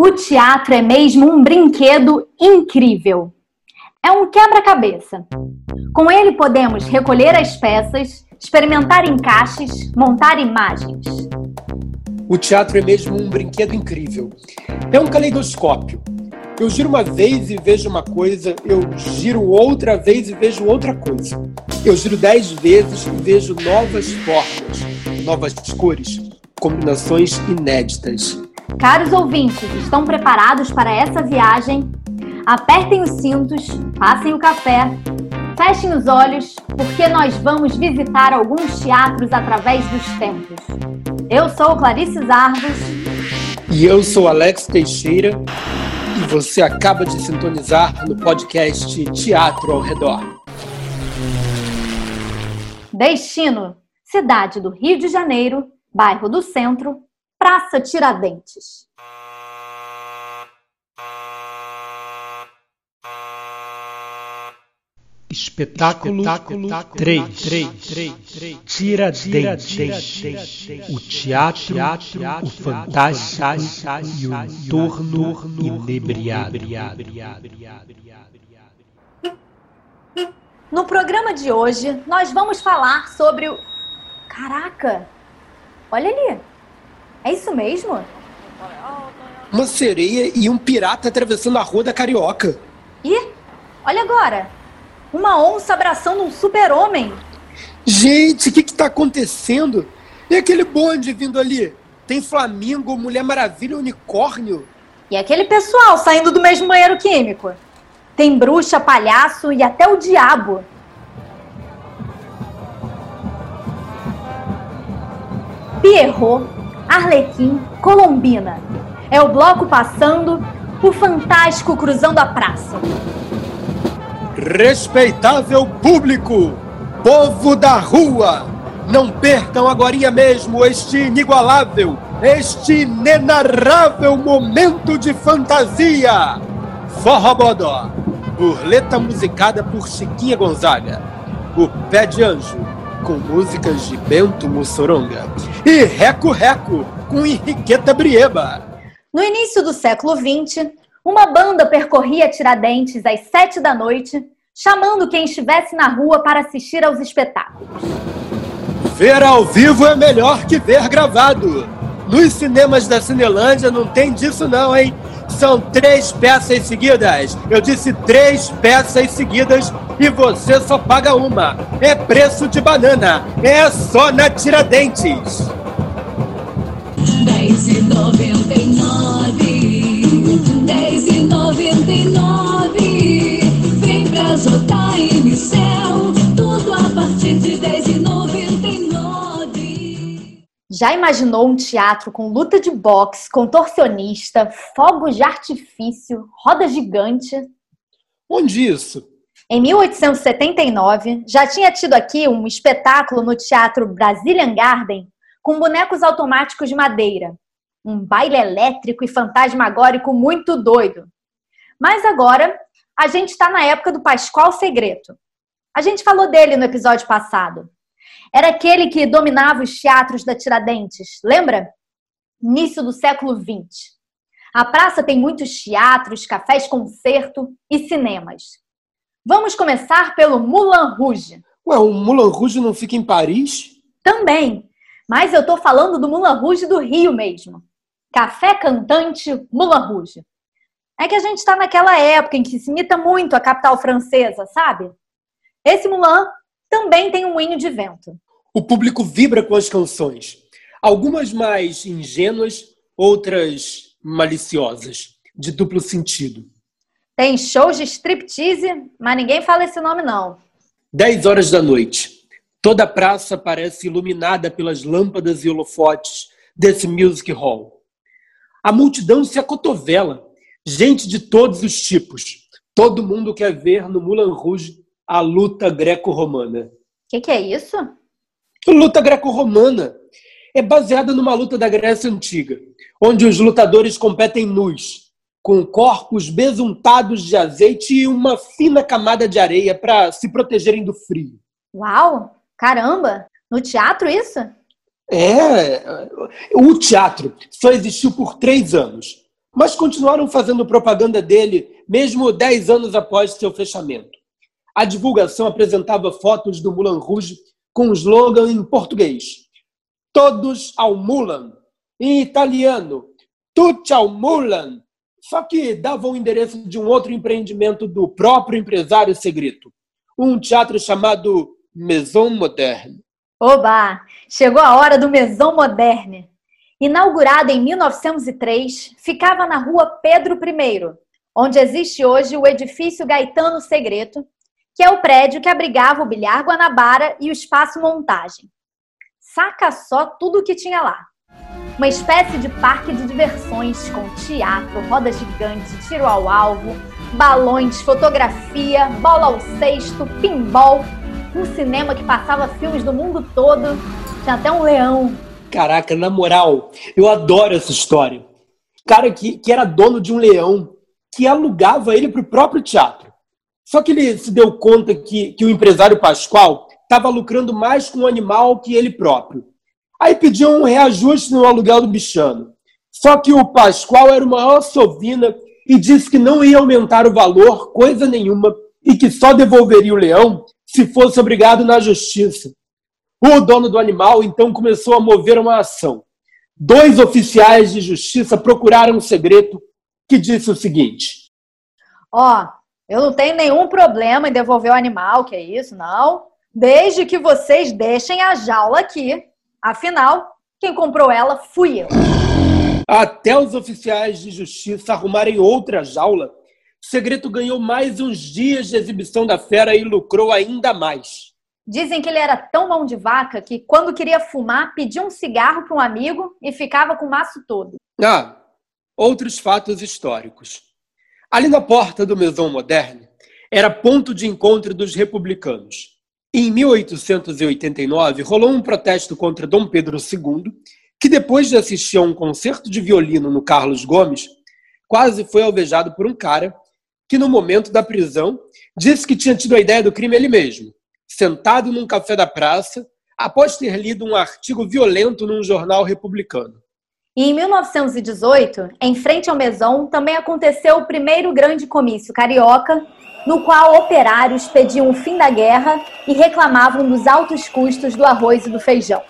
O teatro é mesmo um brinquedo incrível. É um quebra-cabeça. Com ele podemos recolher as peças, experimentar encaixes, montar imagens. O teatro é mesmo um brinquedo incrível. É um caleidoscópio. Eu giro uma vez e vejo uma coisa, eu giro outra vez e vejo outra coisa. Eu giro dez vezes e vejo novas formas, novas cores, combinações inéditas. Caros ouvintes, estão preparados para essa viagem? Apertem os cintos, passem o café, fechem os olhos, porque nós vamos visitar alguns teatros através dos tempos. Eu sou Clarice Zarvos. E eu sou Alex Teixeira. E você acaba de sintonizar no podcast Teatro ao Redor. Destino: cidade do Rio de Janeiro, bairro do Centro, Praça Tiradentes. Espetáculo, Espetáculo 3, 3, 3, Tiradentes, o teatro, o fantástico e o entorno inebriado. No programa de hoje, nós vamos falar sobre o... Caraca! Olha ali! É isso mesmo? Uma sereia e um pirata atravessando a rua da Carioca. Ih, olha agora. Uma onça abraçando um super-homem. Gente, o que está acontecendo? E aquele bonde vindo ali? Tem Flamingo, Mulher Maravilha, Unicórnio. E aquele pessoal saindo do mesmo banheiro químico? Tem bruxa, palhaço e até o diabo. Pierrot Arlequim, Colombina. É o bloco passando, o fantástico cruzando a praça. Respeitável público, povo da rua, não percam agora mesmo este inigualável, este inenarrável momento de fantasia. Forró Bodó, burleta musicada por Chiquinha Gonzaga, o Pé de Anjo, com músicas de Bento Mussoronga. E Reco Reco, com Henriqueta Brieba. No início do século XX, uma banda percorria Tiradentes às sete da noite, chamando quem estivesse na rua para assistir aos espetáculos. Ver ao vivo é melhor que ver gravado. Nos cinemas da Cinelândia não tem disso não, hein? São três peças seguidas. Eu disse três peças seguidas e você só paga uma. É preço de banana. É só na Tiradentes. 10 Já imaginou um teatro com luta de boxe, contorcionista, fogos de artifício, roda gigante? Onde isso? Em 1879, já tinha tido aqui um espetáculo no Teatro Brazilian Garden com bonecos automáticos de madeira. Um baile elétrico e fantasmagórico muito doido. Mas agora, a gente está na época do Pascoal Segreto. A gente falou dele no episódio passado. Era aquele que dominava os teatros da Tiradentes, lembra? Início do século XX. A praça tem muitos teatros, cafés concerto e cinemas. Vamos começar pelo Moulin Rouge. Ué, o Moulin Rouge não fica em Paris? Também. Mas eu tô falando do Moulin Rouge do Rio mesmo. Café cantante Moulin Rouge. É que a gente está naquela época em que se imita muito a capital francesa, sabe? Esse Moulin também tem um moinho de vento. O público vibra com as canções. Algumas mais ingênuas, outras maliciosas, de duplo sentido. Tem shows de striptease, mas ninguém fala esse nome não. 10 horas da noite. Toda a praça parece iluminada pelas lâmpadas e holofotes desse music hall. A multidão se acotovela, gente de todos os tipos. Todo mundo quer ver no Moulin Rouge a luta greco-romana. O que, que é isso? Luta greco-romana. É baseada numa luta da Grécia Antiga, onde os lutadores competem nus, com corpos besuntados de azeite e uma fina camada de areia para se protegerem do frio. Uau! Caramba! No teatro isso? É. O teatro só existiu por três anos. mas continuaram fazendo propaganda dele mesmo dez anos após seu fechamento. A divulgação apresentava fotos do Moulin Rouge com um slogan em português: Todos ao Moulin. Em italiano, Tutti ao Moulin. Só que dava o endereço de um outro empreendimento do próprio empresário Segreto, um teatro chamado Maison Moderne. Oba! Chegou a hora do Maison Moderne. Inaugurada em 1903, ficava na rua Pedro I, onde existe hoje o edifício Gaetano Segreto, que é o prédio que abrigava o Bilhar Guanabara e o Espaço Montagem. Saca só tudo o que tinha lá. Uma espécie de parque de diversões com teatro, roda gigante, tiro ao alvo, balões, fotografia, bola ao cesto, pinball, um cinema que passava filmes do mundo todo, tinha até um leão. Caraca, na moral, eu adoro essa história. Cara que, que era dono de um leão, que alugava ele para o próprio teatro. Só que ele se deu conta que, que o empresário Pascoal estava lucrando mais com o animal que ele próprio. Aí pediu um reajuste no aluguel do bichano. Só que o Pascoal era o maior sovina e disse que não ia aumentar o valor, coisa nenhuma, e que só devolveria o leão se fosse obrigado na justiça. O dono do animal então começou a mover uma ação. Dois oficiais de justiça procuraram um segredo que disse o seguinte: Ó, oh, eu não tenho nenhum problema em devolver o animal, que é isso, não. Desde que vocês deixem a jaula aqui. Afinal, quem comprou ela fui eu. Até os oficiais de justiça arrumarem outra jaula, Segredo ganhou mais uns dias de exibição da fera e lucrou ainda mais. Dizem que ele era tão mão de vaca que, quando queria fumar, pedia um cigarro para um amigo e ficava com o maço todo. Ah, outros fatos históricos. Ali na porta do Maison Moderne era ponto de encontro dos republicanos. Em 1889, rolou um protesto contra Dom Pedro II, que depois de assistir a um concerto de violino no Carlos Gomes, quase foi alvejado por um cara que, no momento da prisão, disse que tinha tido a ideia do crime ele mesmo, sentado num café da praça, após ter lido um artigo violento num jornal republicano. E em 1918, em frente ao Maison, também aconteceu o primeiro grande comício carioca, no qual operários pediam o fim da guerra e reclamavam dos altos custos do arroz e do feijão.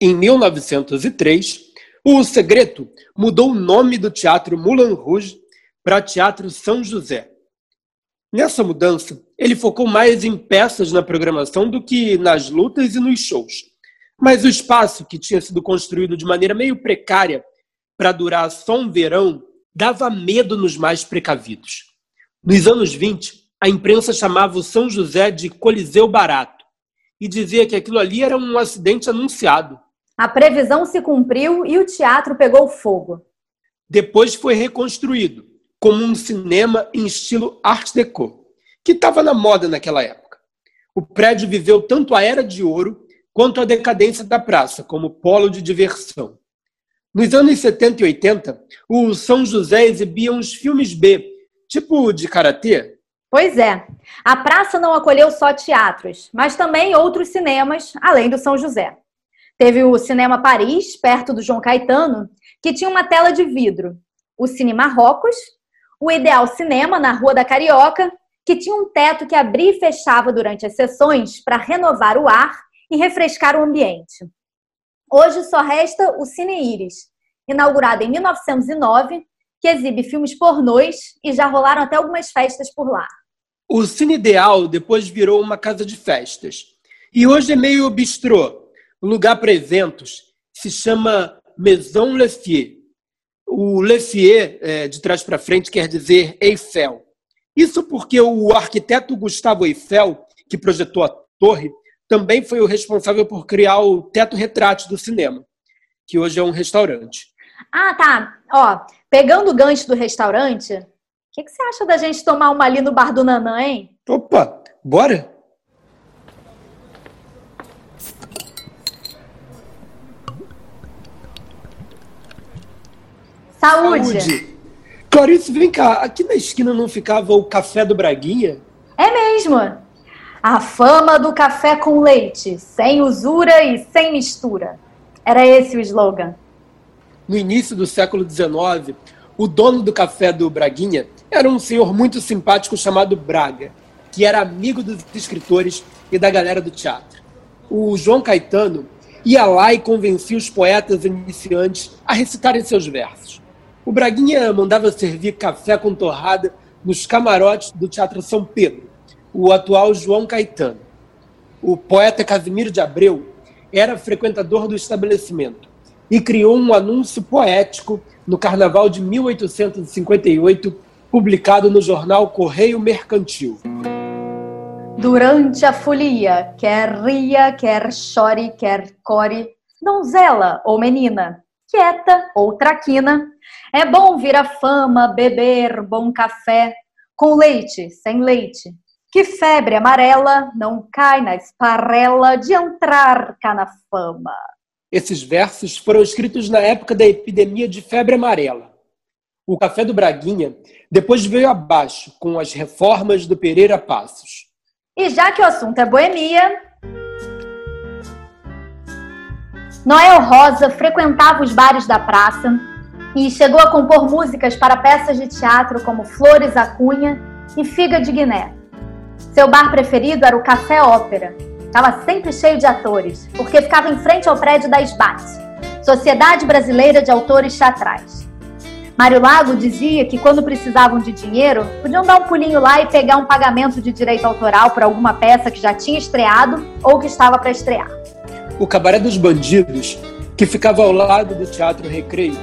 Em 1903, o Segredo mudou o nome do Teatro Moulin Rouge para Teatro São José. Nessa mudança, ele focou mais em peças na programação do que nas lutas e nos shows. Mas o espaço, que tinha sido construído de maneira meio precária para durar só um verão, dava medo nos mais precavidos. Nos anos 20, a imprensa chamava o São José de Coliseu Barato e dizia que aquilo ali era um acidente anunciado. A previsão se cumpriu e o teatro pegou fogo. Depois foi reconstruído como um cinema em estilo Art Deco, que estava na moda naquela época. O prédio viveu tanto a Era de Ouro quanto à decadência da praça como polo de diversão. Nos anos 70 e 80, o São José exibia uns filmes B, tipo de karatê. Pois é. A praça não acolheu só teatros, mas também outros cinemas, além do São José. Teve o Cinema Paris, perto do João Caetano, que tinha uma tela de vidro. O Cine Marrocos, o Ideal Cinema, na Rua da Carioca, que tinha um teto que abria e fechava durante as sessões para renovar o ar e refrescar o ambiente. Hoje só resta o Cine Iris, inaugurado em 1909, que exibe filmes pornôs e já rolaram até algumas festas por lá. O Cine Ideal depois virou uma casa de festas. E hoje é meio bistrô, lugar para eventos. Se chama Maison Lefier. O Lefier, é, de trás para frente, quer dizer Eiffel. Isso porque o arquiteto Gustavo Eiffel, que projetou a torre, também foi o responsável por criar o Teto Retrátil do cinema, que hoje é um restaurante. Ah, tá. Ó, pegando o gancho do restaurante, o que, que você acha da gente tomar uma ali no bar do Nanã, hein? Opa, bora? Saúde. Saúde. Clarice, vem cá. Aqui na esquina não ficava o Café do Braguinha? É mesmo. A fama do café com leite, sem usura e sem mistura. Era esse o slogan. no início do século XIX, o dono do café do Braguinha era um senhor muito simpático chamado Braga, que era amigo dos escritores e da galera do teatro. O João Caetano ia lá e convencia os poetas iniciantes a recitarem seus versos. O Braguinha mandava servir café com torrada nos camarotes do Teatro São Pedro, o atual João Caetano. O poeta Casimiro de Abreu era frequentador do estabelecimento e criou um anúncio poético no Carnaval de 1858, publicado no jornal Correio Mercantil. Durante a folia, quer ria, quer chore, quer core, donzela ou menina, quieta ou traquina, é bom vir a fama, beber bom café, com leite, sem leite. Que febre amarela não cai na esparrela de entrar cá na fama. Esses versos foram escritos na época da epidemia de febre amarela. O Café do Braguinha depois veio abaixo com as reformas do Pereira Passos. E já que o assunto é boemia, Noel Rosa frequentava os bares da praça e chegou a compor músicas para peças de teatro como Flores à Cunha e Figa de Guiné. Seu bar preferido era o Café Ópera, Estava sempre cheio de atores, porque ficava em frente ao prédio da SBAT, Sociedade Brasileira de Autores Teatrais. Mário Lago dizia que quando precisavam de dinheiro, podiam dar um pulinho lá e pegar um pagamento de direito autoral por alguma peça que já tinha estreado ou que estava para estrear. O Cabaré dos Bandidos, que ficava ao lado do Teatro Recreio,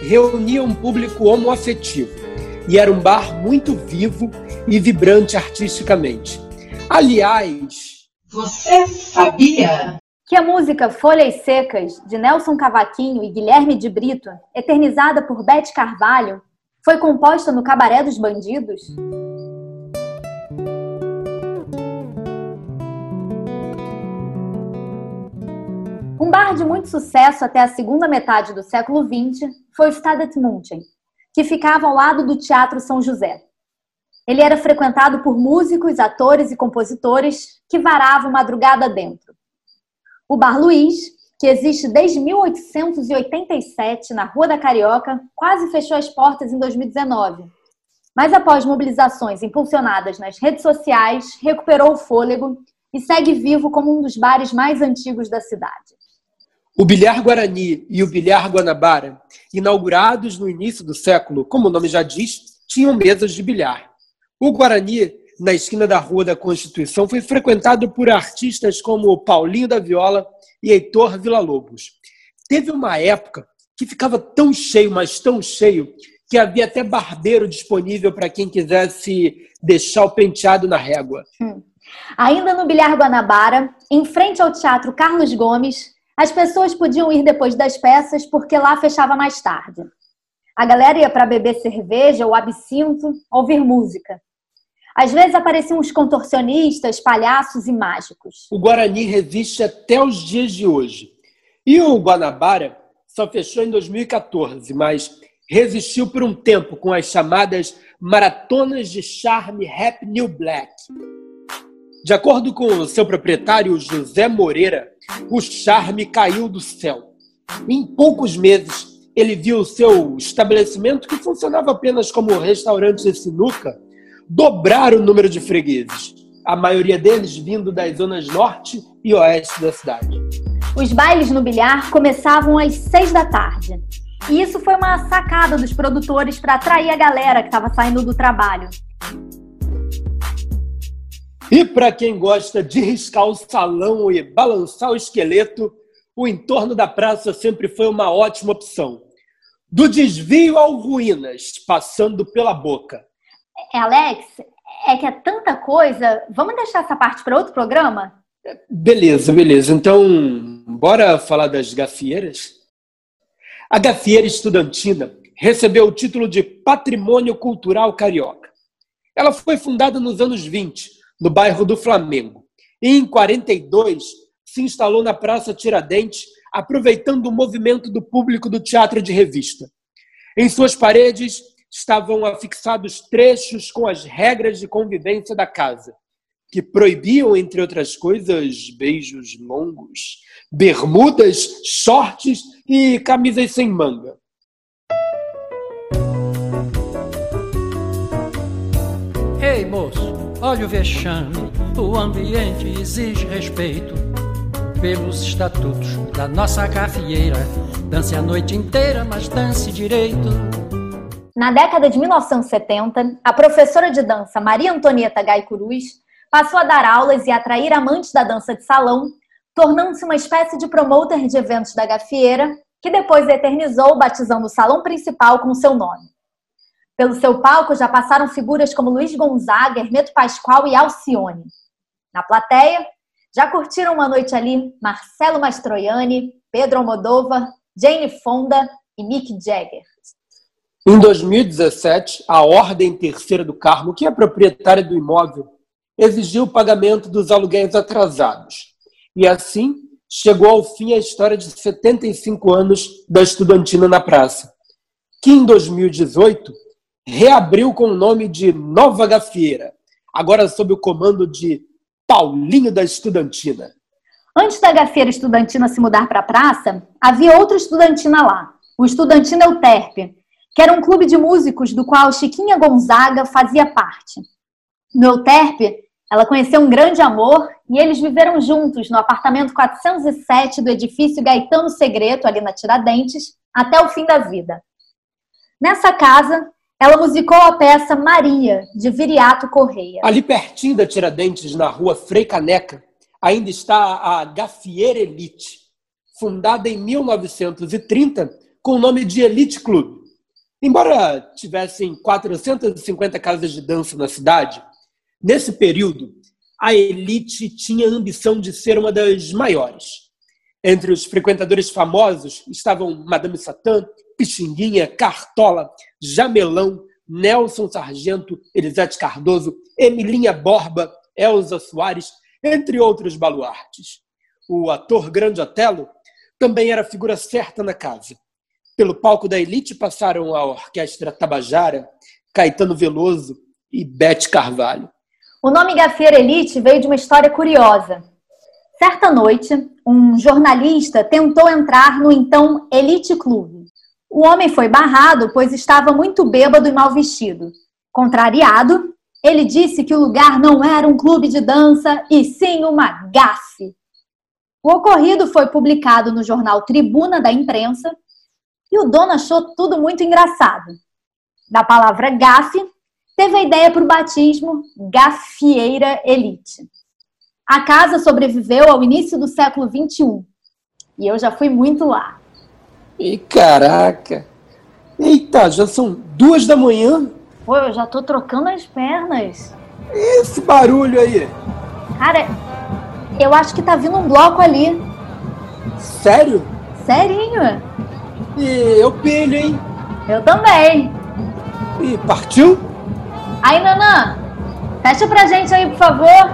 reunia um público homoafetivo e era um bar muito vivo e vibrante artisticamente. Aliás, você sabia? Que a música Folhas Secas, de Nelson Cavaquinho e Guilherme de Brito, eternizada por Bete Carvalho, foi composta no Cabaré dos Bandidos? Um bar de muito sucesso até a segunda metade do século XX foi o Stadet München, que ficava ao lado do Teatro São José. Ele era frequentado por músicos, atores e compositores que varavam madrugada dentro. O Bar Luiz, que existe desde 1887 na Rua da Carioca, quase fechou as portas em 2019. Mas após mobilizações impulsionadas nas redes sociais, recuperou o fôlego e segue vivo como um dos bares mais antigos da cidade. O Bilhar Guarani e o Bilhar Guanabara, inaugurados no início do século, como o nome já diz, tinham mesas de bilhar. O Guarani, na esquina da Rua da Constituição, foi frequentado por artistas como Paulinho da Viola e Heitor Villa-Lobos. Teve uma época que ficava tão cheio, mas tão cheio, que havia até barbeiro disponível para quem quisesse deixar o penteado na régua. Hum. Ainda no Bilhar Guanabara, em frente ao Teatro Carlos Gomes, as pessoas podiam ir depois das peças porque lá fechava mais tarde. A galera ia para beber cerveja ou absinto, ouvir música. Às vezes apareciam uns contorcionistas, palhaços e mágicos. O Guarani resiste até os dias de hoje. E o Guanabara só fechou em 2014, mas resistiu por um tempo com as chamadas maratonas de charme Rap New Black. De acordo com seu proprietário José Moreira, o charme caiu do céu. Em poucos meses, ele viu o seu estabelecimento, que funcionava apenas como restaurante de sinuca, dobrar o número de fregueses, a maioria deles vindo das zonas norte e oeste da cidade. Os bailes no bilhar começavam às seis da tarde. E isso foi uma sacada dos produtores para atrair a galera que estava saindo do trabalho. E para quem gosta de riscar o salão e balançar o esqueleto, o entorno da praça sempre foi uma ótima opção. Do desvio ao ruínas, passando pela boca. É, Alex, é que é tanta coisa. Vamos deixar essa parte para outro programa? Beleza, beleza. Então, bora falar das gafieiras? A gafieira estudantina recebeu o título de Patrimônio Cultural Carioca. Ela foi fundada nos anos 20, no bairro do Flamengo. E em 42 se instalou na Praça Tiradentes, aproveitando o movimento do público do teatro de revista. Em suas paredes estavam afixados trechos com as regras de convivência da casa, que proibiam, entre outras coisas, beijos longos, bermudas, shorts e camisas sem manga. Ei, moço, olha o vexame. O ambiente exige respeito pelos estatutos da nossa gafieira. Dance a noite inteira, mas dance direito. Na década de 1970, a professora de dança Maria Antonieta Gai Cruz passou a dar aulas e atrair amantes da dança de salão, tornando-se uma espécie de promoter de eventos da gafieira, que depois eternizou batizando o salão principal com seu nome. Pelo seu palco já passaram figuras como Luiz Gonzaga, Hermeto Pascoal e Alcione. Na plateia, já curtiram uma noite ali Marcelo Mastroianni, Pedro Almodóvar, Jane Fonda e Mick Jagger. Em 2017, a Ordem Terceira do Carmo, que é proprietária do imóvel, exigiu o pagamento dos aluguéis atrasados. E assim chegou ao fim a história de 75 anos da Estudantina na Praça, que em 2018 reabriu com o nome de Nova Gafieira, agora sob o comando de Paulinho da Estudantina. Antes da Gafieira Estudantina se mudar para a praça, havia outra estudantina lá, o Estudantina Euterpe, que era um clube de músicos do qual Chiquinha Gonzaga fazia parte. No Euterpe, ela conheceu um grande amor e eles viveram juntos no apartamento 407 do edifício Gaetano Segreto, ali na Tiradentes, até o fim da vida. Nessa casa, ela musicou a peça Maria, de Viriato Correia. Ali pertinho da Tiradentes, na rua Frei Caneca, ainda está a Gafieira Elite, fundada em 1930 com o nome de Elite Club. Embora tivessem 450 casas de dança na cidade, nesse período a Elite tinha a ambição de ser uma das maiores. Entre os frequentadores famosos estavam Madame Satã, Pixinguinha, Cartola, Jamelão, Nelson Sargento, Elisete Cardoso, Emilinha Borba, Elza Soares, entre outros baluartes. O ator Grande Otelo também era figura certa na casa. Pelo palco da elite passaram a orquestra Tabajara, Caetano Veloso e Bete Carvalho. O nome Gafieira Elite veio de uma história curiosa. Certa noite, um jornalista tentou entrar no então Elite Clube. O homem foi barrado, pois estava muito bêbado e mal vestido. Contrariado, ele disse que o lugar não era um clube de dança e sim uma gafe. O ocorrido foi publicado no jornal Tribuna da Imprensa e o dono achou tudo muito engraçado. Da palavra gafe, teve a ideia para o batismo Gafieira Elite. A casa sobreviveu ao início do século XXI e eu já fui muito lá. E caraca! Eita, já são duas da manhã? Pô, eu já tô trocando as pernas. Esse barulho aí? Cara, eu acho que tá vindo um bloco ali. Sério? Serinho. E eu pilho, hein? Eu também. E partiu? Aí, Nanã, fecha pra gente aí, por favor.